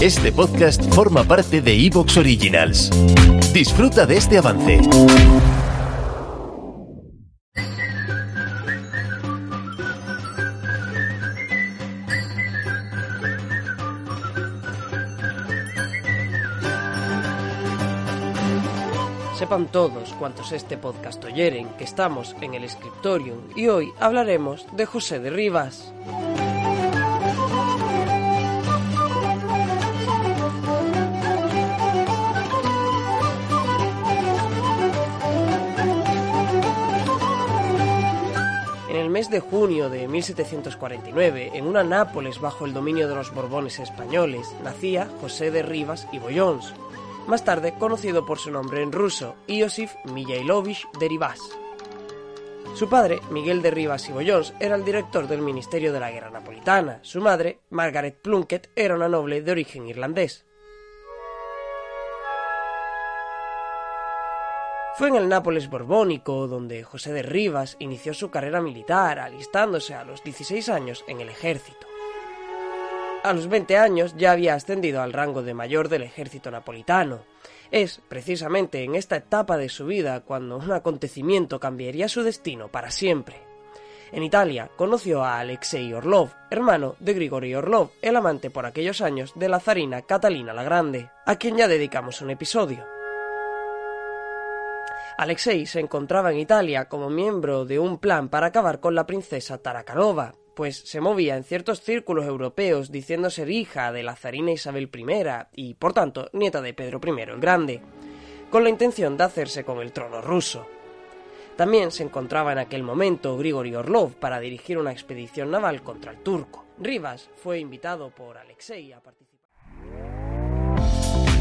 Este podcast forma parte de Evox Originals. Disfruta de este avance. Sepan todos cuantos este podcast oyeren que estamos en el Scriptorium y hoy hablaremos de José de Rivas. El mes de junio de 1749, en una Nápoles bajo el dominio de los Borbones españoles, nacía José de Rivas y Bollons, más tarde conocido por su nombre en ruso, Iosif Mijailovich de Rivas. Su padre, Miguel de Rivas y Bollons, era el director del Ministerio de la Guerra Napolitana. Su madre, Margaret Plunkett, era una noble de origen irlandés. Fue en el Nápoles borbónico donde José de Rivas inició su carrera militar, alistándose a los 16 años en el ejército. A los 20 años ya había ascendido al rango de mayor del ejército napolitano. Es precisamente en esta etapa de su vida cuando un acontecimiento cambiaría su destino para siempre. En Italia conoció a Alexei Orlov, hermano de Grigori Orlov, el amante por aquellos años de la zarina Catalina la Grande, a quien ya dedicamos un episodio. Alexei se encontraba en Italia como miembro de un plan para acabar con la princesa Tarakanova, pues se movía en ciertos círculos europeos diciendo ser hija de la zarina Isabel I y, por tanto, nieta de Pedro I el Grande, con la intención de hacerse con el trono ruso. También se encontraba en aquel momento Grigori Orlov para dirigir una expedición naval contra el turco. Rivas fue invitado por Alexei a participar.